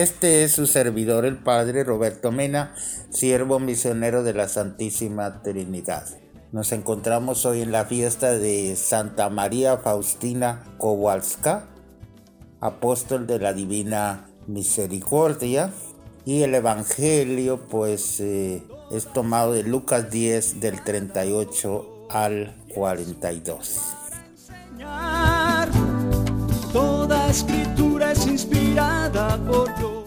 Este es su servidor, el Padre Roberto Mena, siervo misionero de la Santísima Trinidad. Nos encontramos hoy en la fiesta de Santa María Faustina Kowalska, apóstol de la Divina Misericordia. Y el Evangelio pues eh, es tomado de Lucas 10 del 38 al 42. Toda escritura es inspirada por Dios.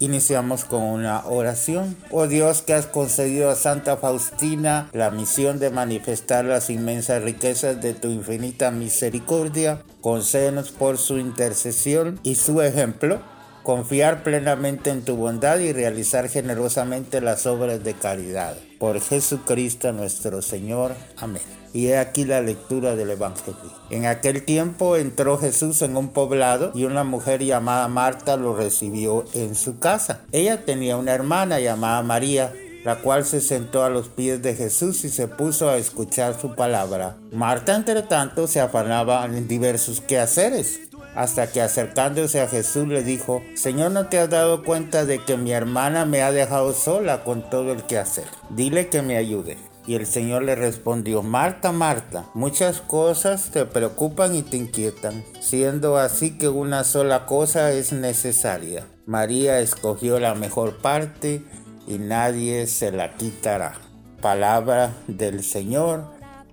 Iniciamos con una oración. Oh Dios que has concedido a Santa Faustina la misión de manifestar las inmensas riquezas de tu infinita misericordia, concédenos por su intercesión y su ejemplo confiar plenamente en tu bondad y realizar generosamente las obras de caridad. Por Jesucristo nuestro Señor. Amén. Y he aquí la lectura del Evangelio. En aquel tiempo entró Jesús en un poblado y una mujer llamada Marta lo recibió en su casa. Ella tenía una hermana llamada María la cual se sentó a los pies de Jesús y se puso a escuchar su palabra. Marta, entre tanto, se afanaba en diversos quehaceres, hasta que acercándose a Jesús le dijo, Señor, ¿no te has dado cuenta de que mi hermana me ha dejado sola con todo el quehacer? Dile que me ayude. Y el Señor le respondió, Marta, Marta, muchas cosas te preocupan y te inquietan, siendo así que una sola cosa es necesaria. María escogió la mejor parte y nadie se la quitará. Palabra del Señor,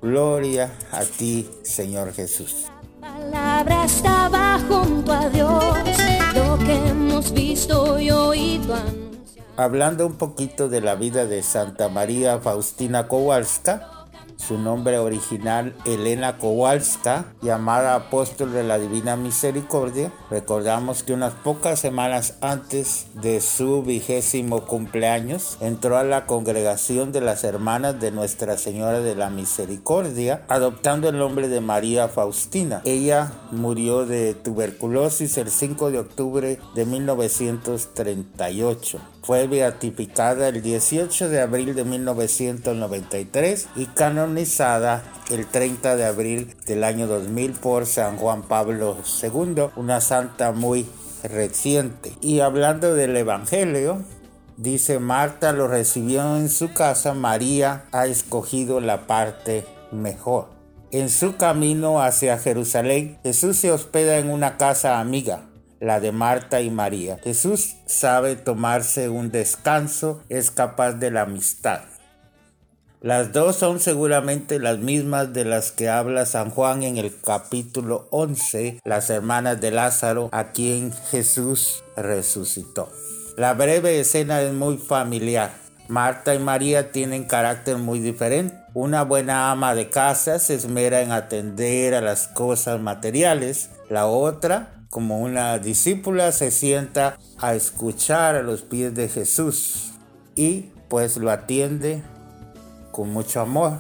gloria a ti, Señor Jesús. Palabra estaba junto a Dios, lo que hemos visto y oído hablando un poquito de la vida de Santa María Faustina Kowalska, su nombre original Elena Kowalska, llamada apóstol de la Divina Misericordia. Recordamos que unas pocas semanas antes de su vigésimo cumpleaños entró a la congregación de las hermanas de Nuestra Señora de la Misericordia, adoptando el nombre de María Faustina. Ella murió de tuberculosis el 5 de octubre de 1938. Fue beatificada el 18 de abril de 1993 y canonizada el 30 de abril del año 2000 por San Juan Pablo II, una santa muy reciente. Y hablando del Evangelio, dice Marta lo recibió en su casa, María ha escogido la parte mejor. En su camino hacia Jerusalén, Jesús se hospeda en una casa amiga la de Marta y María. Jesús sabe tomarse un descanso, es capaz de la amistad. Las dos son seguramente las mismas de las que habla San Juan en el capítulo 11, las hermanas de Lázaro, a quien Jesús resucitó. La breve escena es muy familiar. Marta y María tienen carácter muy diferente. Una buena ama de casa se esmera en atender a las cosas materiales. La otra como una discípula se sienta a escuchar a los pies de Jesús y pues lo atiende con mucho amor,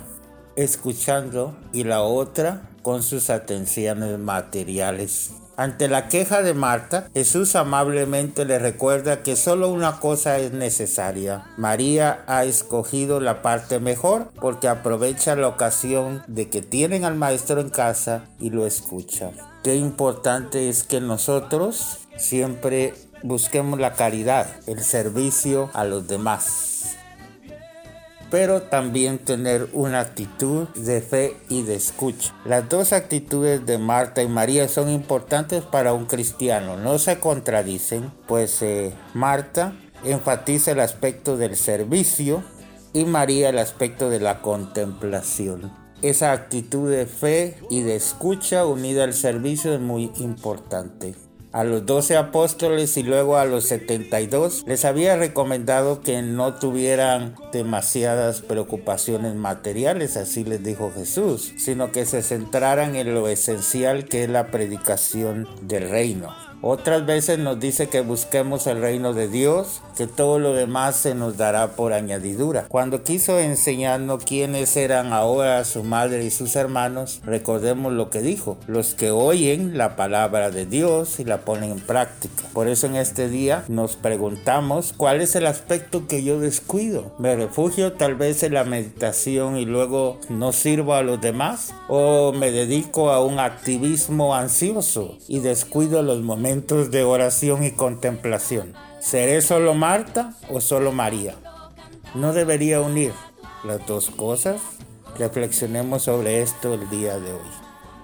escuchando y la otra con sus atenciones materiales. Ante la queja de Marta, Jesús amablemente le recuerda que solo una cosa es necesaria. María ha escogido la parte mejor porque aprovecha la ocasión de que tienen al maestro en casa y lo escucha. Qué importante es que nosotros siempre busquemos la caridad, el servicio a los demás pero también tener una actitud de fe y de escucha. Las dos actitudes de Marta y María son importantes para un cristiano, no se contradicen, pues eh, Marta enfatiza el aspecto del servicio y María el aspecto de la contemplación. Esa actitud de fe y de escucha unida al servicio es muy importante a los doce apóstoles y luego a los 72 les había recomendado que no tuvieran demasiadas preocupaciones materiales, así les dijo Jesús, sino que se centraran en lo esencial que es la predicación del reino. Otras veces nos dice que busquemos el reino de Dios, que todo lo demás se nos dará por añadidura. Cuando quiso enseñarnos quiénes eran ahora su madre y sus hermanos, recordemos lo que dijo, los que oyen la palabra de Dios y la ponen en práctica. Por eso en este día nos preguntamos cuál es el aspecto que yo descuido. ¿Me refugio tal vez en la meditación y luego no sirvo a los demás? ¿O me dedico a un activismo ansioso y descuido los momentos de oración y contemplación? ¿Seré solo Marta o solo María? No debería unir las dos cosas. Reflexionemos sobre esto el día de hoy.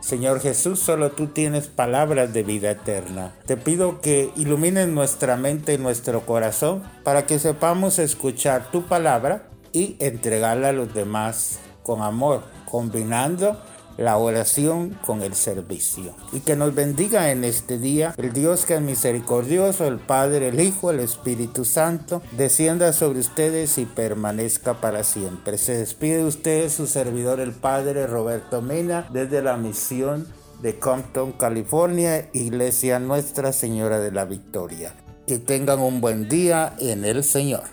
Señor Jesús, solo tú tienes palabras de vida eterna. Te pido que ilumines nuestra mente y nuestro corazón para que sepamos escuchar tu palabra y entregarla a los demás con amor, combinando la oración con el servicio. Y que nos bendiga en este día el Dios que es misericordioso, el Padre, el Hijo, el Espíritu Santo, descienda sobre ustedes y permanezca para siempre. Se despide de ustedes su servidor el Padre Roberto Mena desde la misión de Compton, California, Iglesia Nuestra Señora de la Victoria. Que tengan un buen día en el Señor.